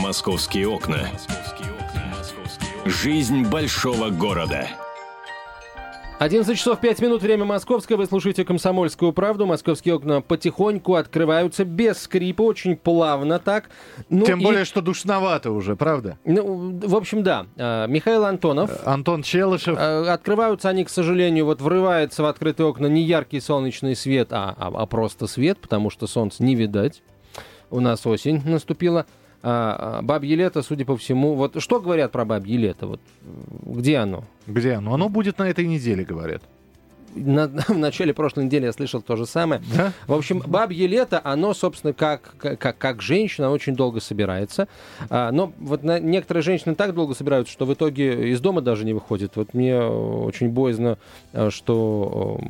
Московские окна. Жизнь большого города. 11 часов 5 минут, время московское. Вы слушаете «Комсомольскую правду». Московские окна потихоньку открываются без скрипа, очень плавно так. Ну, Тем и... более, что душновато уже, правда? Ну, в общем, да. А, Михаил Антонов. Э, Антон Челышев. А, открываются они, к сожалению, вот врывается в открытые окна не яркий солнечный свет, а, а, а просто свет, потому что солнце не видать. У нас осень наступила. А, а, бабье лето, судя по всему, вот что говорят про бабье лето? Вот где оно? Где оно? Оно будет на этой неделе, говорят на, в начале прошлой недели я слышал то же самое. Да? В общем, бабье лето, оно, собственно, как, как, как женщина очень долго собирается. А, но вот на, некоторые женщины так долго собираются, что в итоге из дома даже не выходят. Вот мне очень боязно, э, что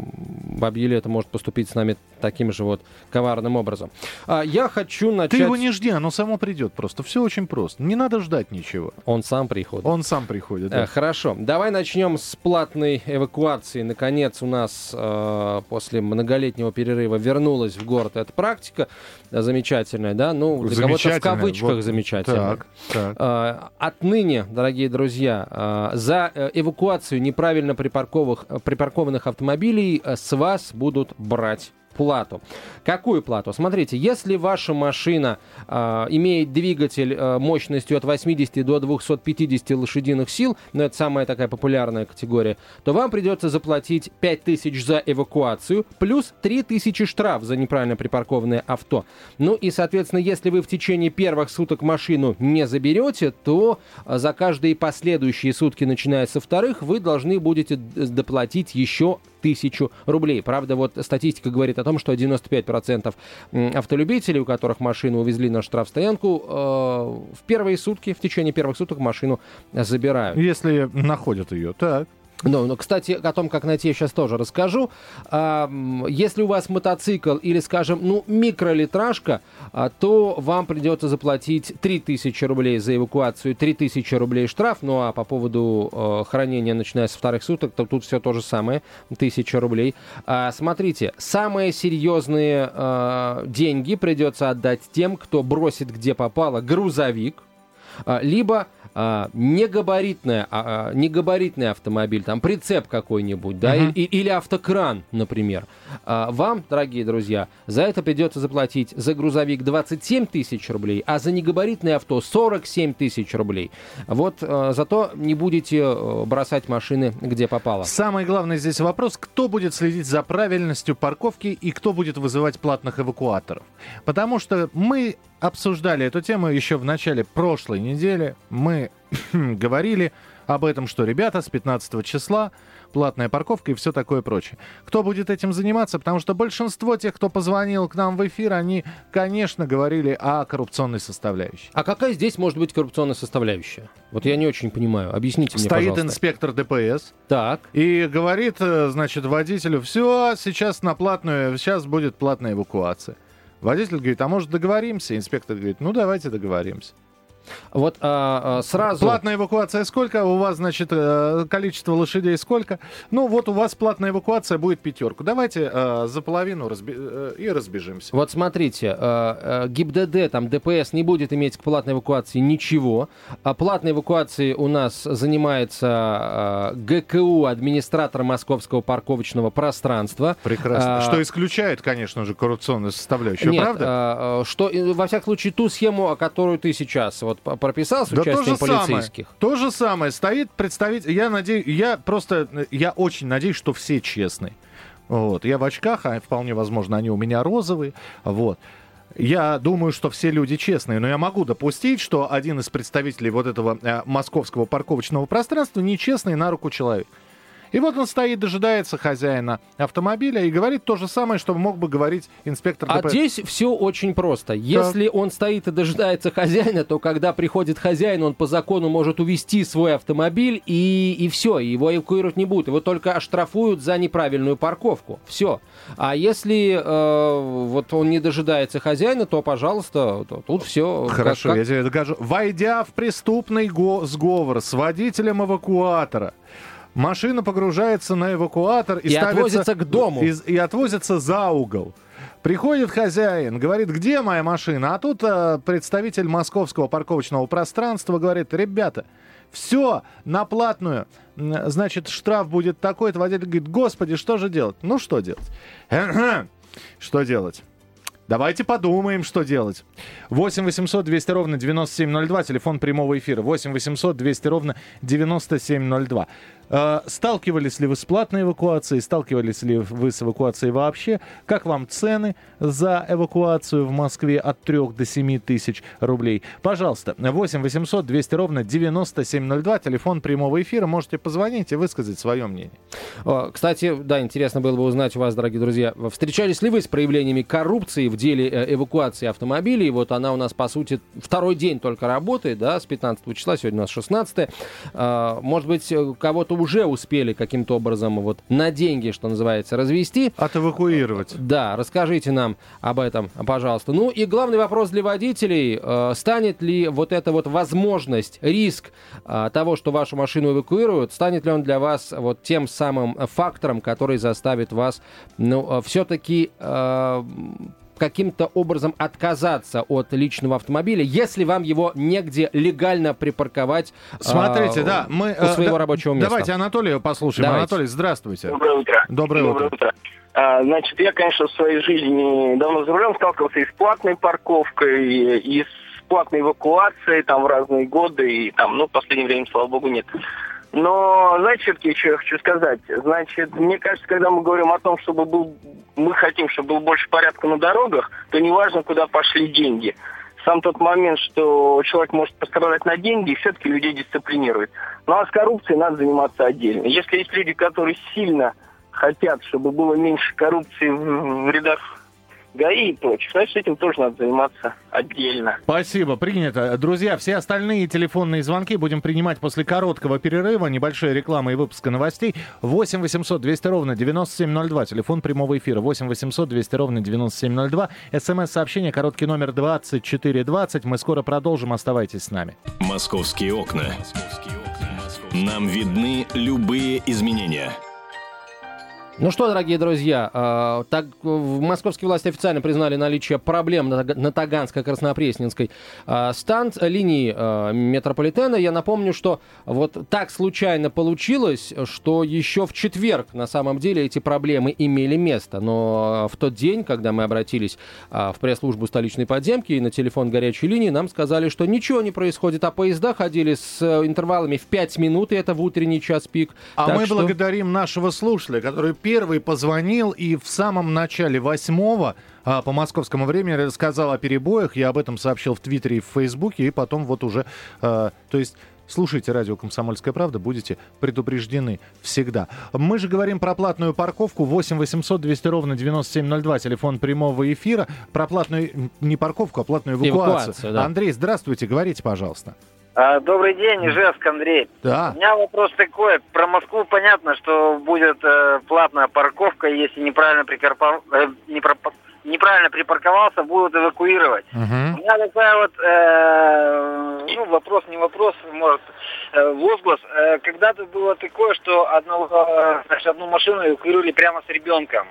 бабье лето может поступить с нами таким же вот коварным образом. А, я хочу начать... Ты его не жди, оно само придет просто. Все очень просто. Не надо ждать ничего. Он сам приходит. Он сам приходит, да. Э, хорошо. Давай начнем с платной эвакуации. Наконец, у нас э, после многолетнего перерыва вернулась в город эта практика замечательная, да, ну, для кого-то в кавычках вот, замечательная. Так, так. Э, отныне, дорогие друзья, э, за э, эвакуацию неправильно припаркованных автомобилей э, с вас будут брать плату. Какую плату? Смотрите, если ваша машина э, имеет двигатель э, мощностью от 80 до 250 лошадиных сил, но это самая такая популярная категория, то вам придется заплатить 5000 за эвакуацию, плюс 3000 штраф за неправильно припаркованное авто. Ну и, соответственно, если вы в течение первых суток машину не заберете, то э, за каждые последующие сутки, начиная со вторых, вы должны будете доплатить еще тысячу рублей. Правда, вот статистика говорит о том, что 95% автолюбителей, у которых машину увезли на штрафстоянку, э, в первые сутки, в течение первых суток машину забирают. Если находят ее, так. Ну, ну, кстати, о том, как найти, я сейчас тоже расскажу. Если у вас мотоцикл или, скажем, ну, микролитражка, а, то вам придется заплатить 3000 рублей за эвакуацию, 3000 рублей штраф. Ну, а по поводу а, хранения, начиная с вторых суток, то тут все то же самое, 1000 рублей. А, смотрите, самые серьезные а, деньги придется отдать тем, кто бросит где попало грузовик, либо а, негабаритная, а, негабаритный автомобиль, там прицеп какой-нибудь, да, uh-huh. и, или автокран, например, а, вам, дорогие друзья, за это придется заплатить за грузовик 27 тысяч рублей, а за негабаритное авто 47 тысяч рублей. Вот а, зато не будете а, бросать машины, где попало. Самый главный здесь вопрос, кто будет следить за правильностью парковки и кто будет вызывать платных эвакуаторов. Потому что мы обсуждали эту тему еще в начале прошлой недели. Мы говорили об этом, что, ребята, с 15 числа платная парковка и все такое прочее. Кто будет этим заниматься? Потому что большинство тех, кто позвонил к нам в эфир, они, конечно, говорили о коррупционной составляющей. А какая здесь может быть коррупционная составляющая? Вот я не очень понимаю. Объясните мне, Стоит пожалуйста. инспектор ДПС. Так. И говорит, э, значит, водителю, все, сейчас на платную, сейчас будет платная эвакуация. Водитель говорит, а может договоримся? Инспектор говорит, ну давайте договоримся. Вот а, а, сразу... Платная эвакуация сколько? У вас, значит, э, количество лошадей сколько? Ну, вот у вас платная эвакуация будет пятерку. Давайте э, за половину разби... э, и разбежимся. Вот смотрите, э, ГИБДД, там, ДПС не будет иметь к платной эвакуации ничего. А платной эвакуацией у нас занимается э, ГКУ, администратор Московского парковочного пространства. Прекрасно. А, что исключает, конечно же, коррупционную составляющую, нет, правда? А, что, во всяком случае, ту схему, о которой ты сейчас вот прописал с да участием то полицейских. Самое, то же самое. Стоит представитель... Я надеюсь... Я просто... Я очень надеюсь, что все честные. Вот. Я в очках, а вполне возможно, они у меня розовые. Вот. Я думаю, что все люди честные, но я могу допустить, что один из представителей вот этого э, московского парковочного пространства нечестный на руку человек. И вот он стоит, дожидается хозяина автомобиля и говорит то же самое, что мог бы говорить инспектор ДПС. А здесь все очень просто. Если так. он стоит и дожидается хозяина, то когда приходит хозяин, он по закону может увести свой автомобиль и, и все, его эвакуировать не будут. Его только оштрафуют за неправильную парковку. Все. А если э, вот он не дожидается хозяина, то, пожалуйста, то, тут все. Хорошо, как, как... я тебе докажу. Войдя в преступный го- сговор с водителем эвакуатора, Машина погружается на эвакуатор и, и ставится, отвозится к дому. И, и отвозится за угол. Приходит хозяин, говорит, где моя машина? А тут э, представитель московского парковочного пространства говорит, ребята, все на платную. Значит, штраф будет такой. Это водитель говорит, господи, что же делать? Ну, что делать? Что делать? Давайте подумаем, что делать. 8 800 200 ровно 9702, телефон прямого эфира. 8 800 200 ровно 9702. Э, сталкивались ли вы с платной эвакуацией? Сталкивались ли вы с эвакуацией вообще? Как вам цены за эвакуацию в Москве от 3 до 7 тысяч рублей? Пожалуйста, 8 800 200 ровно 9702, телефон прямого эфира. Можете позвонить и высказать свое мнение. Кстати, да, интересно было бы узнать у вас, дорогие друзья, встречались ли вы с проявлениями коррупции в деле э, эвакуации автомобилей? Вот она у нас, по сути, второй день только работает, да, с 15 числа, сегодня у нас 16 а, Может быть, э, кого-то уже успели каким-то образом вот на деньги, что называется, развести. Отэвакуировать. Да, расскажите нам об этом, пожалуйста. Ну и главный вопрос для водителей. Э, станет ли вот эта вот возможность, риск э, того, что вашу машину эвакуируют, станет ли он для вас вот тем самым фактором, который заставит вас, ну, э, все-таки э, каким-то образом отказаться от личного автомобиля, если вам его негде легально припарковать Смотрите, а, да, мы... У своего да, рабочего места. Давайте Анатолия послушаем. Давайте. Анатолий, здравствуйте. Доброе утро. Доброе, Доброе утро. утро. А, значит, я, конечно, в своей жизни давно за рулем сталкивался и с платной парковкой, и с платной эвакуацией там в разные годы, и там, ну, в последнее время, слава богу, нет. Но, знаете, все-таки, что я хочу сказать? Значит, мне кажется, когда мы говорим о том, чтобы был, мы хотим, чтобы был больше порядка на дорогах, то неважно, куда пошли деньги. Сам тот момент, что человек может пострадать на деньги, все-таки людей дисциплинирует. Ну а с коррупцией надо заниматься отдельно. Если есть люди, которые сильно хотят, чтобы было меньше коррупции в рядах ГАИ и прочих. Значит, этим тоже надо заниматься отдельно. Спасибо, принято. Друзья, все остальные телефонные звонки будем принимать после короткого перерыва, небольшой рекламы и выпуска новостей. 8 800 200 ровно 9702, телефон прямого эфира. 8 800 200 ровно 9702. СМС-сообщение, короткий номер 2420. Мы скоро продолжим, оставайтесь с нами. Московские окна. Нам видны любые изменения – ну что, дорогие друзья, э, так, московские власти официально признали наличие проблем на, Таганско-Краснопресненской э, станц, линии э, метрополитена. Я напомню, что вот так случайно получилось, что еще в четверг на самом деле эти проблемы имели место. Но в тот день, когда мы обратились в пресс-службу столичной подземки и на телефон горячей линии, нам сказали, что ничего не происходит, а поезда ходили с интервалами в 5 минут, и это в утренний час пик. А так мы что... благодарим нашего слушателя, который первый позвонил и в самом начале восьмого а, по московскому времени рассказал о перебоях. Я об этом сообщил в Твиттере и в Фейсбуке, и потом вот уже... А, то есть Слушайте радио «Комсомольская правда», будете предупреждены всегда. Мы же говорим про платную парковку 8 800 200 ровно 9702, телефон прямого эфира. Про платную не парковку, а платную эвакуацию. эвакуацию да. Андрей, здравствуйте, говорите, пожалуйста. А, добрый день, Ижевск, Андрей. Да. У меня вопрос такой. Про Москву понятно, что будет э, платная парковка, если неправильно, прикарпов... э, не про... неправильно припарковался, будут эвакуировать. Угу. У меня такая вот, э, ну, вопрос, не вопрос, может, э, возглас. Э, когда-то было такое, что одну, э, значит, одну машину эвакуировали прямо с ребенком.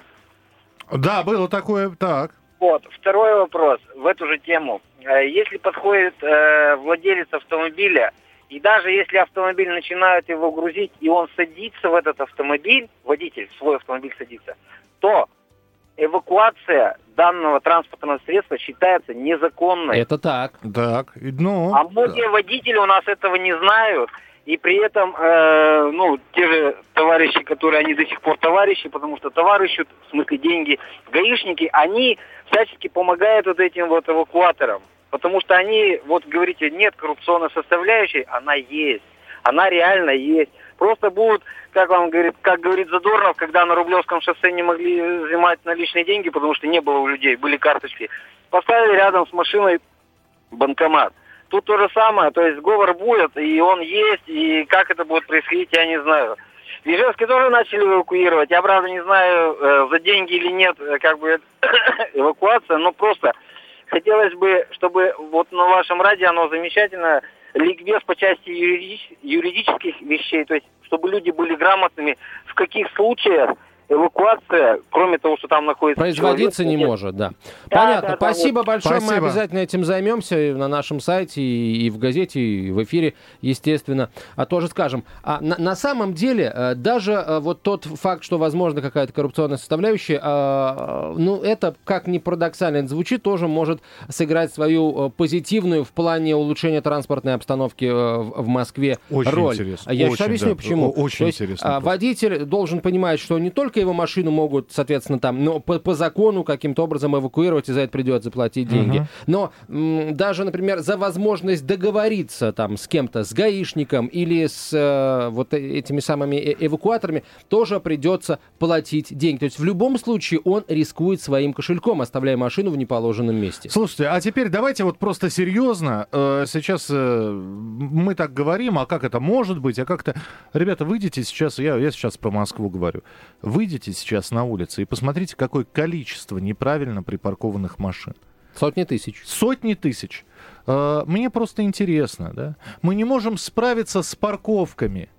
Да, было такое, так. Вот. Второй вопрос в эту же тему. Э, если подходит э, владелец автомобиля, и даже если автомобиль начинают его грузить, и он садится в этот автомобиль, водитель в свой автомобиль садится, то эвакуация данного транспортного средства считается незаконной. Это так. Так, ну... А многие да. водители у нас этого не знают, и при этом, э, ну, те же товарищи, которые они до сих пор товарищи, потому что товарищи, в смысле деньги, гаишники, они всячески помогают вот этим вот эвакуаторам. Потому что они, вот говорите, нет коррупционной составляющей, она есть. Она реально есть. Просто будут, как вам говорит, как говорит Задорнов, когда на Рублевском шоссе не могли взимать наличные деньги, потому что не было у людей, были карточки, поставили рядом с машиной банкомат. Тут то же самое, то есть говор будет, и он есть, и как это будет происходить, я не знаю. В Ижевске тоже начали эвакуировать. Я, правда, не знаю, э, за деньги или нет, э, как бы эвакуация, но просто хотелось бы, чтобы вот на вашем радио оно замечательно, ликбез по части юридич, юридических вещей, то есть чтобы люди были грамотными, в каких случаях эвакуация, кроме того, что там находится Производиться человек, не может, да. да Понятно. Да, Спасибо вот. большое. Спасибо. Мы обязательно этим займемся на нашем сайте, и в газете, и в эфире, естественно, а тоже скажем. А на, на самом деле, э, даже э, вот тот факт, что возможно какая-то коррупционная составляющая, а, ну, это, как ни парадоксально это звучит, тоже может сыграть свою э, позитивную в плане улучшения транспортной обстановки в Москве очень роль. Интересно. Я сейчас объясню, да, почему. Очень есть, интересно. А, водитель должен понимать, что не только его машину могут, соответственно, там, но по, по закону каким-то образом эвакуировать, и за это придется заплатить деньги. Uh-huh. Но м, даже, например, за возможность договориться там с кем-то, с гаишником или с э, вот этими самыми э эвакуаторами, тоже придется платить деньги. То есть в любом случае он рискует своим кошельком, оставляя машину в неположенном месте. Слушайте, а теперь давайте вот просто серьезно. Э, сейчас э, мы так говорим, а как это может быть, а как-то... Ребята, выйдите сейчас, я, я сейчас про Москву говорю. Выйдите сейчас на улицы и посмотрите, какое количество неправильно припаркованных машин. Сотни тысяч. Сотни тысяч. Э, мне просто интересно, да? Мы не можем справиться с парковками.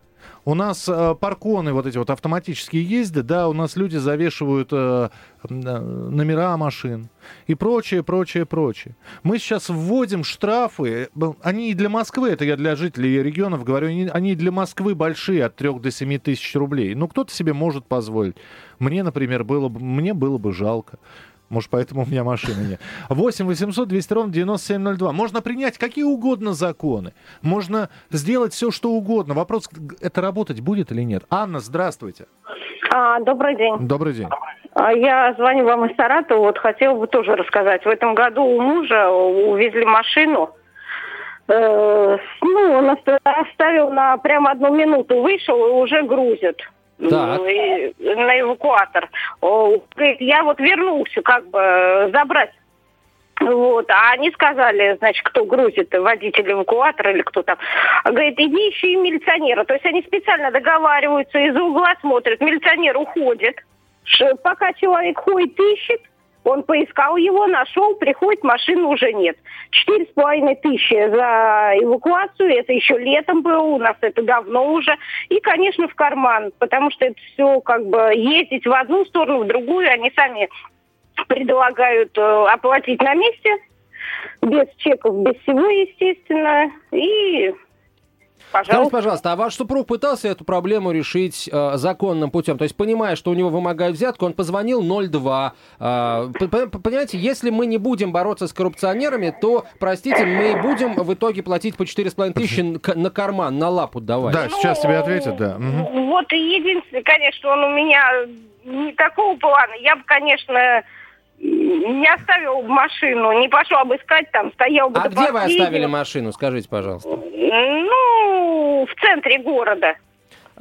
У нас э, парконы вот эти вот автоматические ездят, да, у нас люди завешивают э, э, номера машин и прочее, прочее, прочее. Мы сейчас вводим штрафы, они и для Москвы, это я для жителей регионов говорю, они и для Москвы большие, от 3 до 7 тысяч рублей. Ну, кто-то себе может позволить. Мне, например, было бы, мне было бы жалко. Может, поэтому у меня машины нет. 8 800 200 ровно 9702. Можно принять какие угодно законы. Можно сделать все, что угодно. Вопрос, это работать будет или нет. Анна, здравствуйте. А, добрый день. Добрый день. А, я звоню вам из Саратова. Вот хотела бы тоже рассказать. В этом году у мужа увезли машину. Э, ну, он оставил на прямо одну минуту. Вышел и уже грузит так. на эвакуатор. Говорит, я вот вернулся как бы забрать вот, а они сказали, значит, кто грузит, водитель эвакуатора или кто там. Говорит, иди ищи милиционера. То есть они специально договариваются, из-за угла смотрят, милиционер уходит. Пока человек ходит, ищет, он поискал его, нашел, приходит, машины уже нет. Четыре с половиной тысячи за эвакуацию, это еще летом было, у нас это давно уже. И, конечно, в карман, потому что это все как бы ездить в одну сторону, в другую, они сами предлагают э, оплатить на месте, без чеков, без всего, естественно, и Пожалуйста. Скажите, пожалуйста, а ваш супруг пытался эту проблему решить э, законным путем? То есть, понимая, что у него вымогают взятку, он позвонил 02. Э, понимаете, если мы не будем бороться с коррупционерами, то, простите, мы будем в итоге платить по 4,5 тысячи на карман, на лапу давать. Да, сейчас ну, тебе ответят, да. Угу. Вот единственное, конечно, он у меня не такого плана. Я бы, конечно не оставил машину, не пошел обыскать там, стоял бы А где вы оставили машину, скажите, пожалуйста? Ну, в центре города.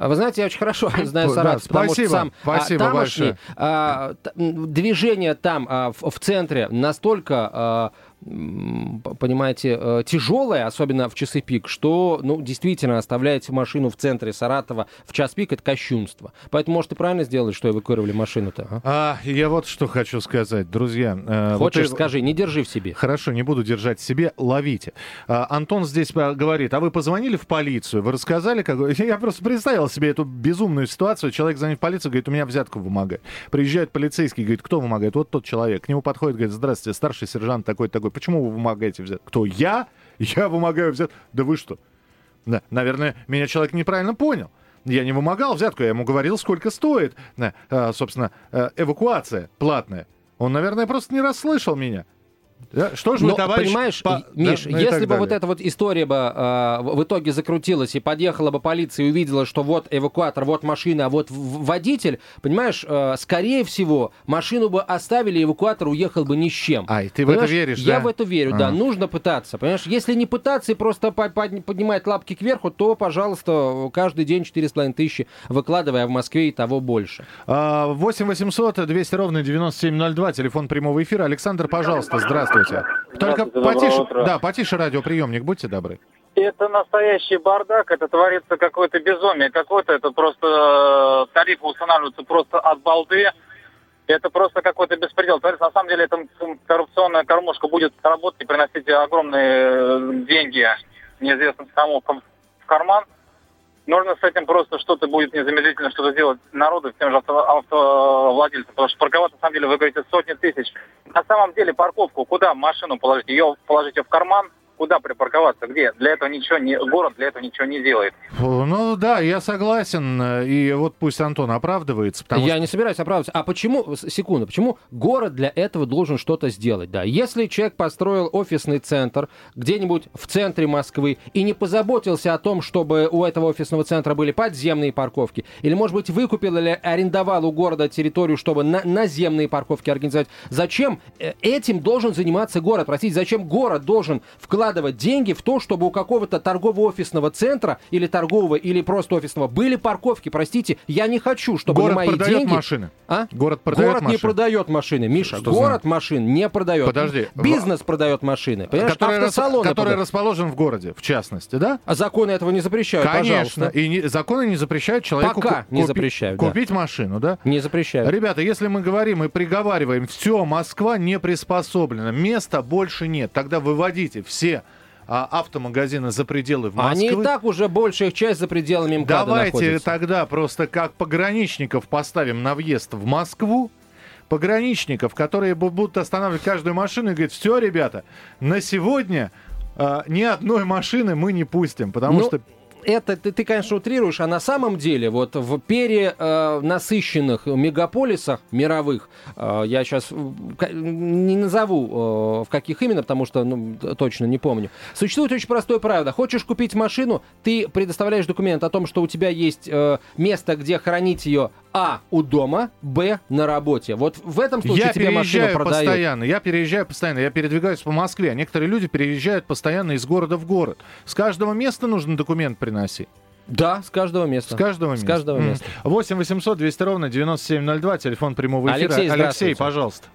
А вы знаете, я очень хорошо знаю Саратов, да, потому спасибо, что сам спасибо а, тамошний, а, движение там а, в, в центре настолько а, понимаете, э, тяжелая, особенно в часы пик, что, ну, действительно, оставлять машину в центре Саратова в час пик — это кощунство. Поэтому, может, и правильно сделали, что эвакуировали машину-то, а? а я вот что хочу сказать, друзья. Э, Хочешь, вот, скажи, не держи в себе. Хорошо, не буду держать в себе, ловите. А, Антон здесь говорит, а вы позвонили в полицию, вы рассказали, как... Я просто представил себе эту безумную ситуацию. Человек звонит в полицию, говорит, у меня взятку вымогает. Приезжает полицейский, говорит, кто вымогает? Вот тот человек. К нему подходит, говорит, здравствуйте, старший сержант такой-такой такой, почему вы вымогаете взять? Кто? Я? Я вымогаю взять? Да вы что? Да, наверное, меня человек неправильно понял. Я не вымогал взятку, я ему говорил, сколько стоит, э, собственно, э, эвакуация платная. Он, наверное, просто не расслышал меня. Да? Что же вы, товарищ... Понимаешь, по... Миш, да? ну, если бы далее. вот эта вот история бы э, в итоге закрутилась и подъехала бы полиция и увидела, что вот эвакуатор, вот машина, а вот водитель, понимаешь, э, скорее всего, машину бы оставили, эвакуатор уехал бы ни с чем. Ай, ты понимаешь? в это веришь, Я да? в это верю, а. да. Нужно пытаться, понимаешь? Если не пытаться и просто поднимать лапки кверху, то, пожалуйста, каждый день 4,5 тысячи выкладывая в Москве и того больше. 8 800 200 ровно 9702, телефон прямого эфира. Александр, пожалуйста, здравствуйте. Здравствуйте. Только потише, да, потише радиоприемник, будьте добры. Это настоящий бардак, это творится какое-то безумие, какое-то это просто э, тарифы устанавливаются просто от балды. Это просто какой-то беспредел. Творится, на самом деле, эта коррупционная кормушка будет работать и приносить огромные э, деньги, неизвестно кому, в карман. Нужно с этим просто что-то будет незамедлительно что-то делать народу, тем же авто, автовладельцам, потому что парковаться, на самом деле, вы говорите, сотни тысяч. На самом деле парковку, куда машину положить? Ее положить в карман, куда припарковаться, где? Для этого ничего не, город для этого ничего не делает. Ну да, я согласен, и вот пусть Антон оправдывается. Потому я что... не собираюсь оправдываться. А почему, секунду, почему город для этого должен что-то сделать? Да, если человек построил офисный центр где-нибудь в центре Москвы и не позаботился о том, чтобы у этого офисного центра были подземные парковки, или, может быть, выкупил или арендовал у города территорию, чтобы на наземные парковки организовать, зачем э, этим должен заниматься город? Простите, зачем город должен вкладывать вкладывать деньги в то, чтобы у какого-то торгово-офисного центра или торгового, или просто офисного были парковки. Простите, я не хочу, чтобы город мои продает деньги... машины. А? Город продает Город машины. не продает машины, Миша. Что город за... машин не продает. Подожди. Бизнес в... продает машины. Понимаешь, который, автосалоны который продают. расположен в городе, в частности, да? А законы этого не запрещают, Конечно. Пожалуйста. И не, законы не запрещают человеку Пока купи, не запрещают, купить да. машину, да? Не запрещают. Ребята, если мы говорим и приговариваем, все, Москва не приспособлена, места больше нет, тогда выводите все а, автомагазины за пределы в Москвы. Они и так уже большая их часть за пределами МКАДа Давайте находится. тогда просто как пограничников поставим на въезд в Москву, пограничников, которые будут останавливать каждую машину и говорить, все, ребята, на сегодня э, ни одной машины мы не пустим, потому ну, что это ты, ты, конечно, утрируешь, а на самом деле вот в перенасыщенных э, мегаполисах мировых, э, я сейчас не назову э, в каких именно, потому что ну, точно не помню, существует очень простое правило. Хочешь купить машину, ты предоставляешь документ о том, что у тебя есть место, где хранить ее а. У дома, Б. На работе. Вот в этом случае я тебе машину продают. постоянно, я переезжаю постоянно, я передвигаюсь по Москве, а некоторые люди переезжают постоянно из города в город. С каждого места нужно документ приносить. Да, с каждого места. С каждого места. С каждого места. 8 800 200 ровно 9702, телефон прямого эфира. Алексей, Алексей, пожалуйста.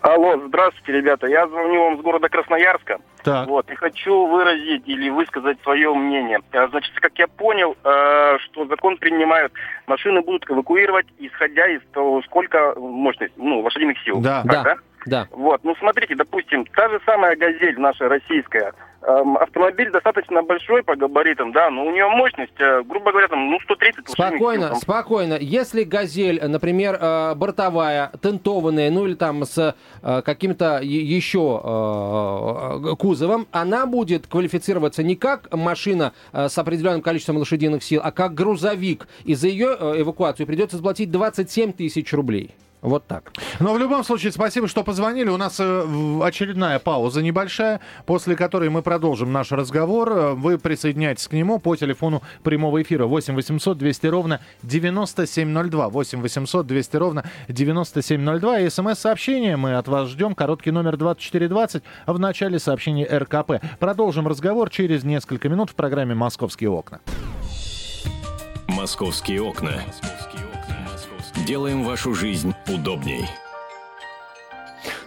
Алло, здравствуйте, ребята. Я звоню вам с города Красноярска. Так. Вот, и хочу выразить или высказать свое мнение. Э, значит, как я понял, э, что закон принимают, машины будут эвакуировать, исходя из того, сколько мощность, ну, лошадиных сил. Да, так, да. да? Да. Вот, ну смотрите, допустим, та же самая «Газель» наша российская, автомобиль достаточно большой по габаритам, да, но у нее мощность, э, грубо говоря, там, ну, 130 Спокойно, сил, спокойно. Если «Газель», например, э, бортовая, тентованная, ну или там с э, каким-то еще э, кузовом, она будет квалифицироваться не как машина э, с определенным количеством лошадиных сил, а как грузовик. И за ее э, эвакуацию придется заплатить 27 тысяч рублей. Вот так. Но в любом случае, спасибо, что позвонили. У нас э, очередная пауза небольшая, после которой мы продолжим наш разговор. Вы присоединяйтесь к нему по телефону прямого эфира 8 800 200 ровно 9702. 8 800 200 ровно 9702. И смс-сообщение мы от вас ждем. Короткий номер 2420 в начале сообщения РКП. Продолжим разговор через несколько минут в программе «Московские окна». «Московские окна». Делаем вашу жизнь удобней.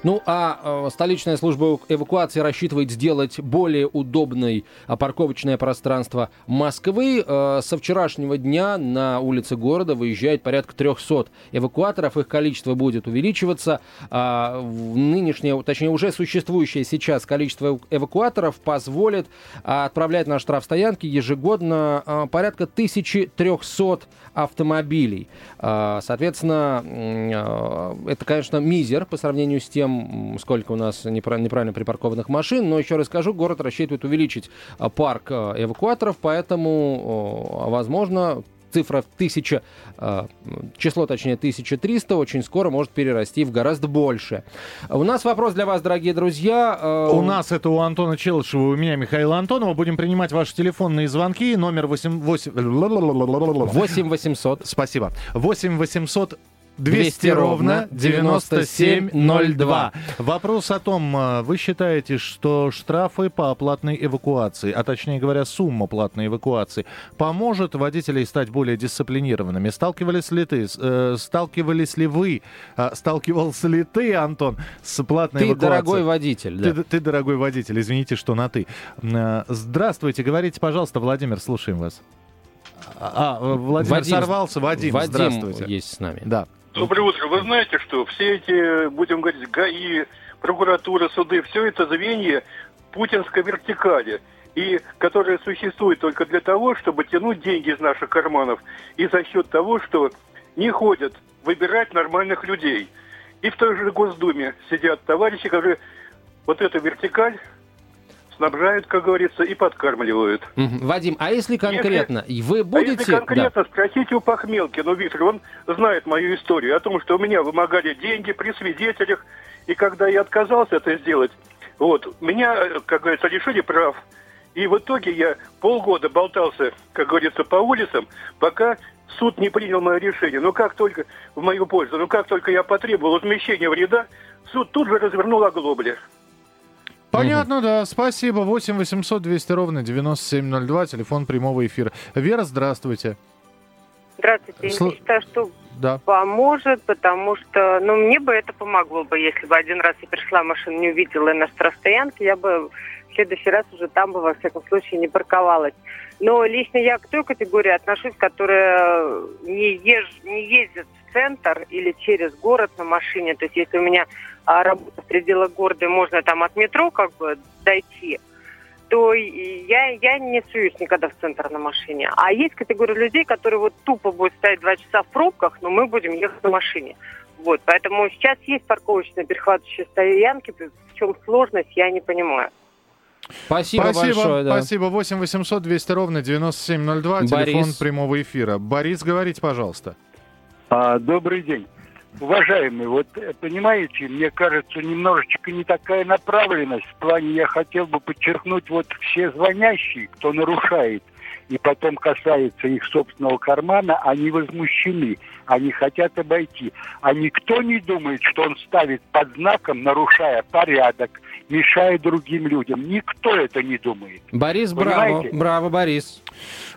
Ну, а э, столичная служба эвакуации рассчитывает сделать более удобной а, парковочное пространство Москвы. Э, со вчерашнего дня на улицы города выезжает порядка 300 эвакуаторов. Их количество будет увеличиваться. А, нынешнее, точнее, уже существующее сейчас количество эвакуаторов позволит а, отправлять на штрафстоянки ежегодно порядка 1300 автомобилей. А, соответственно, это, конечно, мизер по сравнению с тем, сколько у нас неправильно припаркованных машин, но еще раз скажу, город рассчитывает увеличить а, парк а, эвакуаторов, поэтому, возможно, цифра 1000, а, число, точнее, 1300 очень скоро может перерасти в гораздо больше. У нас вопрос для вас, дорогие друзья. У нас это у Антона Челышева, у меня Михаила Антонова. Будем принимать ваши телефонные звонки. Номер 8... 8... 8 800. Спасибо. 8 800 200 ровно 9702. Вопрос о том, э, вы считаете, что штрафы по оплатной эвакуации, а точнее говоря, сумма платной эвакуации, поможет водителей стать более дисциплинированными? Сталкивались ли ты, э, сталкивались ли вы, э, сталкивался ли ты, Антон, с платной ты эвакуацией? Ты дорогой водитель, да. Ты, ты дорогой водитель, извините, что на ты. Э, здравствуйте, говорите, пожалуйста, Владимир, слушаем вас. А, Владимир Вадим, сорвался. Вадим, Вадим здравствуйте. есть с нами. Да. Доброе утро. Вы знаете, что все эти, будем говорить, ГАИ, прокуратура, суды, все это звенья путинской вертикали. и которая существует только для того, чтобы тянуть деньги из наших карманов, и за счет того, что не ходят выбирать нормальных людей. И в той же Госдуме сидят товарищи, которые вот эту вертикаль снабжают, как говорится, и подкармливают. Вадим, а если конкретно, если, вы будете... А если конкретно, да. спросите у Пахмелкина, Виктор, он знает мою историю о том, что у меня вымогали деньги при свидетелях, и когда я отказался это сделать, вот, меня, как говорится, лишили прав. И в итоге я полгода болтался, как говорится, по улицам, пока суд не принял мое решение. Но как только в мою пользу, но как только я потребовал возмещения вреда, суд тут же развернул оглобли. Понятно, да. Спасибо. 8 800 200 ровно 9702, телефон прямого эфира. Вера, здравствуйте. Здравствуйте. Сл... Я считаю, что да. поможет, потому что, ну, мне бы это помогло бы, если бы один раз я пришла, машину не увидела на штрафстоянке, я бы в следующий раз уже там бы, во всяком случае, не парковалась. Но лично я к той категории отношусь, которая не, езж, не ездит в центр или через город на машине. То есть если у меня а, работа в пределах города, можно там от метро как бы дойти, то я, я не суюсь никогда в центр на машине. А есть категория людей, которые вот тупо будут стоять два часа в пробках, но мы будем ехать на машине. Вот, поэтому сейчас есть парковочные перехватывающие стоянки, в чем сложность, я не понимаю. Спасибо, спасибо большое. Да. Спасибо. 8 800 200 ровно 9702, Борис. телефон прямого эфира. Борис, говорите, пожалуйста. А, добрый день. Уважаемый, вот э, понимаете, мне кажется, немножечко не такая направленность. В плане я хотел бы подчеркнуть, вот все звонящие, кто нарушает, и потом касается их собственного кармана, они возмущены, они хотят обойти. А никто не думает, что он ставит под знаком, нарушая порядок, мешая другим людям. Никто это не думает. Борис, Понимаете? браво, браво, Борис.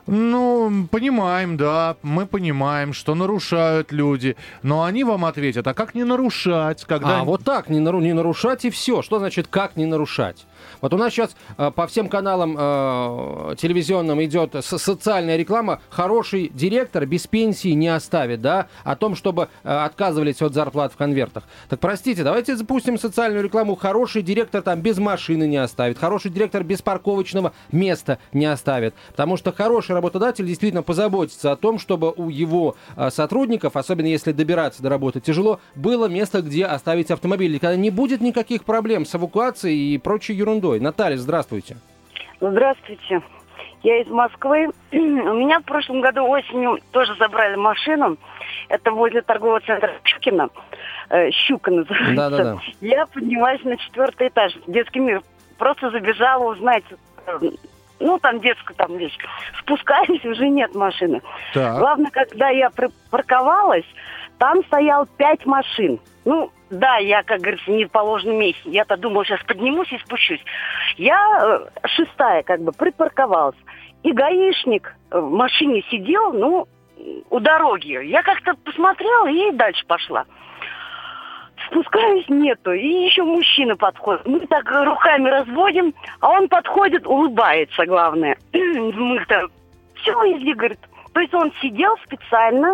Ну, понимаем, да, мы понимаем, что нарушают люди, но они вам ответят, а как не нарушать, когда... А, вот так, не, нару... не нарушать и все. Что значит, как не нарушать? Вот у нас сейчас э, по всем каналам э, телевизионным идет со социальная реклама. Хороший директор без пенсии не оставит, да, о том, чтобы э, отказывались от зарплат в конвертах. Так простите, давайте запустим социальную рекламу. Хороший директор там без машины не оставит. Хороший директор без парковочного места не оставит. Потому что хороший работодатель действительно позаботится о том, чтобы у его э, сотрудников, особенно если добираться до работы тяжело, было место, где оставить автомобиль. И когда не будет никаких проблем с эвакуацией и прочей ерундой. Наталья, здравствуйте. Здравствуйте. Я из Москвы. У меня в прошлом году осенью тоже забрали машину. Это возле торгового центра Щукина. Э, Щука называется. Да, да, да. Я поднялась на четвертый этаж. Детский мир. Просто забежала узнать, э, ну, там детскую там вещь. Спускаюсь, уже нет машины. Так. Главное, когда я припарковалась, там стоял пять машин. Ну, да, я, как говорится, не в положенном месте. Я-то думала, сейчас поднимусь и спущусь. Я э, шестая, как бы, припарковалась. И гаишник в машине сидел, ну, у дороги. Я как-то посмотрела и дальше пошла. Спускаюсь, нету. И еще мужчина подходит. Мы так руками разводим, а он подходит, улыбается, главное. Мы-то все увезли, говорит. То есть он сидел специально,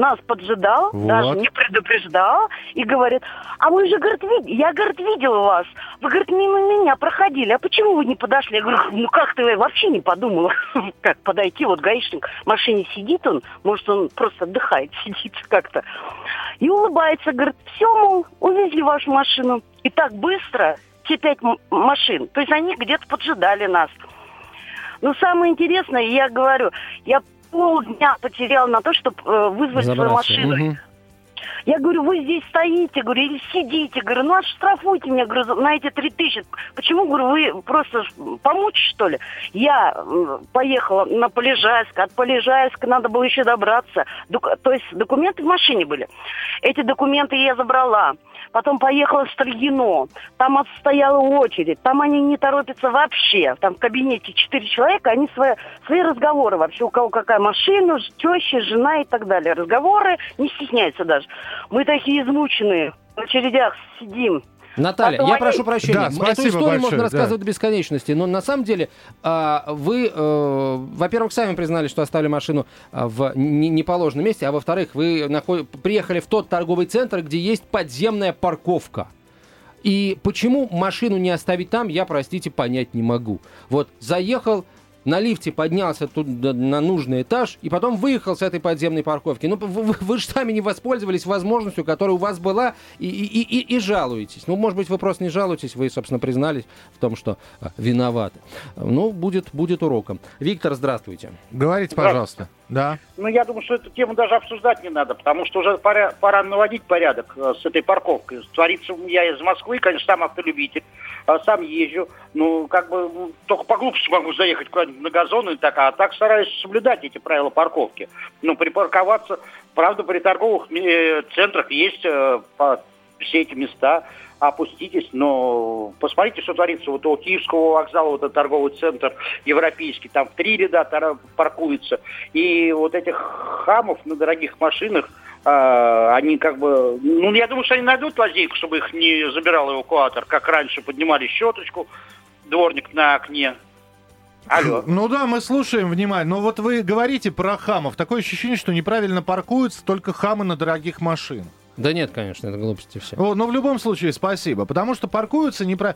нас поджидал, вот. даже не предупреждал, и говорит, а вы же, говорит, вид... я, говорит, видел вас. Вы, говорит, мимо меня проходили, а почему вы не подошли? Я говорю, ну как ты вообще не подумала, как подойти, вот гаишник в машине сидит он, может, он просто отдыхает, сидит как-то. И улыбается, говорит, все, мол, увезли вашу машину. И так быстро, те пять машин. То есть они где-то поджидали нас. Но самое интересное, я говорю, я полдня потерял на то, чтобы э, вызвать Забраться. свою машину. Угу. Я говорю, вы здесь стоите, говорю, или сидите. Говорю, ну отштрафуйте меня, говорю, на эти три тысячи. Почему, говорю, вы просто помочь, что ли? Я поехала на Полежайск, от Полежайска надо было еще добраться. То есть документы в машине были. Эти документы я забрала потом поехала в Строгино, там отстояла очередь, там они не торопятся вообще, там в кабинете четыре человека, они свои, свои разговоры вообще, у кого какая машина, теща, жена и так далее, разговоры, не стесняются даже. Мы такие измученные, в очередях сидим, Наталья, Потом я они... прошу прощения. Да, Эту историю большое, можно рассказывать да. до бесконечности, но на самом деле а, вы, э, во-первых, сами признали, что оставили машину а, в неположенном месте, а во-вторых, вы наход... приехали в тот торговый центр, где есть подземная парковка. И почему машину не оставить там, я, простите, понять не могу. Вот заехал, на лифте поднялся тут на нужный этаж и потом выехал с этой подземной парковки. Ну, вы, вы же сами не воспользовались возможностью, которая у вас была, и, и, и, и жалуетесь. Ну, может быть, вы просто не жалуетесь, вы, собственно, признались в том, что а, виноваты. Ну, будет, будет уроком. Виктор, здравствуйте. Говорите, пожалуйста. Да. Ну, я думаю, что эту тему даже обсуждать не надо, потому что уже пора, пора наводить порядок э, с этой парковкой. Творится, я из Москвы, конечно, сам автолюбитель, э, сам езжу. Ну, как бы, ну, только по глупости могу заехать куда-нибудь на газон и так, а так стараюсь соблюдать эти правила парковки. Ну, припарковаться, правда, при торговых э, центрах есть э, все эти места, опуститесь, но посмотрите, что творится. Вот у Киевского вокзала, вот этот торговый центр европейский, там в три ряда паркуется. И вот этих хамов на дорогих машинах, э, они как бы... Ну, я думаю, что они найдут лазейку, чтобы их не забирал эвакуатор, как раньше поднимали щеточку, дворник на окне. Алло. Ну да, мы слушаем внимательно. Но вот вы говорите про хамов. Такое ощущение, что неправильно паркуются только хамы на дорогих машинах. Да нет, конечно, это глупости все. О, но в любом случае спасибо, потому что паркуются не про...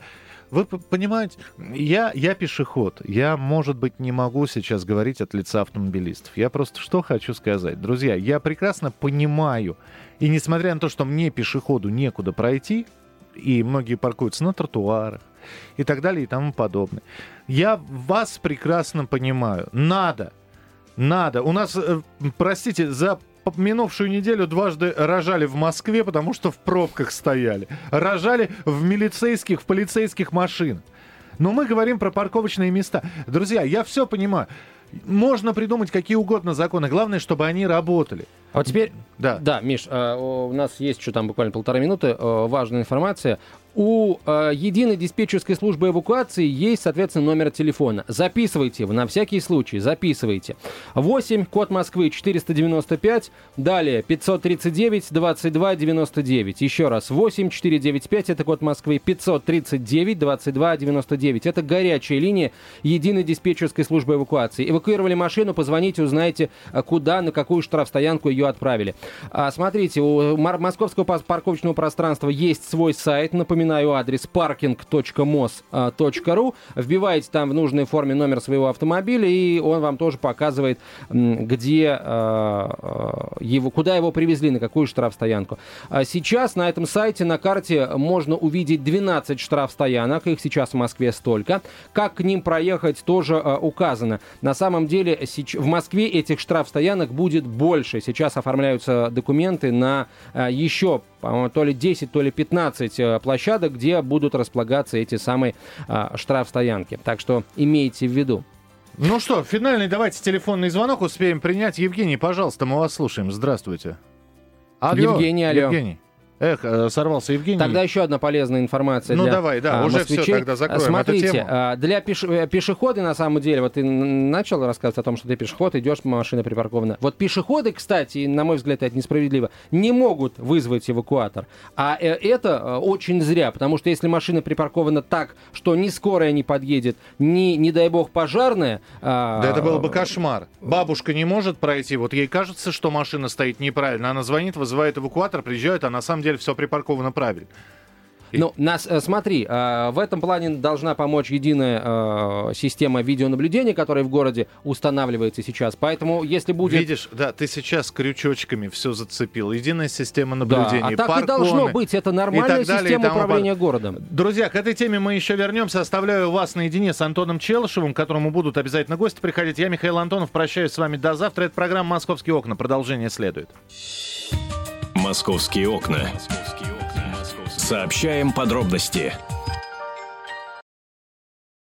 Вы понимаете, я, я пешеход. Я, может быть, не могу сейчас говорить от лица автомобилистов. Я просто что хочу сказать. Друзья, я прекрасно понимаю, и несмотря на то, что мне, пешеходу, некуда пройти, и многие паркуются на тротуарах и так далее и тому подобное. Я вас прекрасно понимаю. Надо, надо. У нас, э, простите, за минувшую неделю дважды рожали в Москве, потому что в пробках стояли. Рожали в милицейских, в полицейских машинах. Но мы говорим про парковочные места. Друзья, я все понимаю. Можно придумать какие угодно законы. Главное, чтобы они работали. А вот теперь, да, да Миш, э, у нас есть еще там буквально полтора минуты, э, важная информация у э, единой диспетчерской службы эвакуации есть, соответственно, номер телефона. Записывайте его на всякий случай, записывайте. 8, код Москвы 495, далее 539 22 99. Еще раз, 8 495, это код Москвы, 539 22 99. Это горячая линия единой диспетчерской службы эвакуации. Эвакуировали машину, позвоните, узнаете, э, куда, на какую штрафстоянку ее отправили. А, смотрите, у московского парковочного пространства есть свой сайт, напоминаю, Напоминаю адрес parking.mos.ru. Вбиваете там в нужной форме номер своего автомобиля, и он вам тоже показывает, где э, э, его, куда его привезли, на какую штрафстоянку. А сейчас на этом сайте, на карте можно увидеть 12 штрафстоянок, их сейчас в Москве столько. Как к ним проехать, тоже э, указано. На самом деле в Москве этих штрафстоянок будет больше. Сейчас оформляются документы на еще, по-моему, то ли 10, то ли 15 площадок площадок, где будут располагаться эти самые а, штрафстоянки. Так что имейте в виду. Ну что, финальный давайте телефонный звонок успеем принять. Евгений, пожалуйста, мы вас слушаем. Здравствуйте. Алло, Евгений, алло. Евгений. Эх, э, сорвался Евгений. Тогда еще одна полезная информация ну, для давай, да, а, уже москвичей. все, тогда закроем Смотрите, эту тему. А, для пеш... Э, пешехода, на самом деле, вот ты начал рассказывать о том, что ты пешеход, идешь, машина припаркована. Вот пешеходы, кстати, на мой взгляд, это несправедливо, не могут вызвать эвакуатор. А э, это очень зря, потому что если машина припаркована так, что ни скорая не подъедет, ни, не дай бог, пожарная... А, да это был бы кошмар. Бабушка не может пройти, вот ей кажется, что машина стоит неправильно, она звонит, вызывает эвакуатор, приезжает, а на самом деле все припарковано правильно. Ну, нас, э, смотри, э, в этом плане должна помочь единая э, система видеонаблюдения, которая в городе устанавливается сейчас. Поэтому, если будет... Видишь, да, ты сейчас крючочками все зацепил. Единая система наблюдения, да, а так и должно быть. Это нормальная далее, система управления под... городом. Друзья, к этой теме мы еще вернемся. Оставляю вас наедине с Антоном Челышевым, к которому будут обязательно гости приходить. Я, Михаил Антонов, прощаюсь с вами до завтра. Это программа «Московские окна». Продолжение следует. «Московские окна». Сообщаем подробности.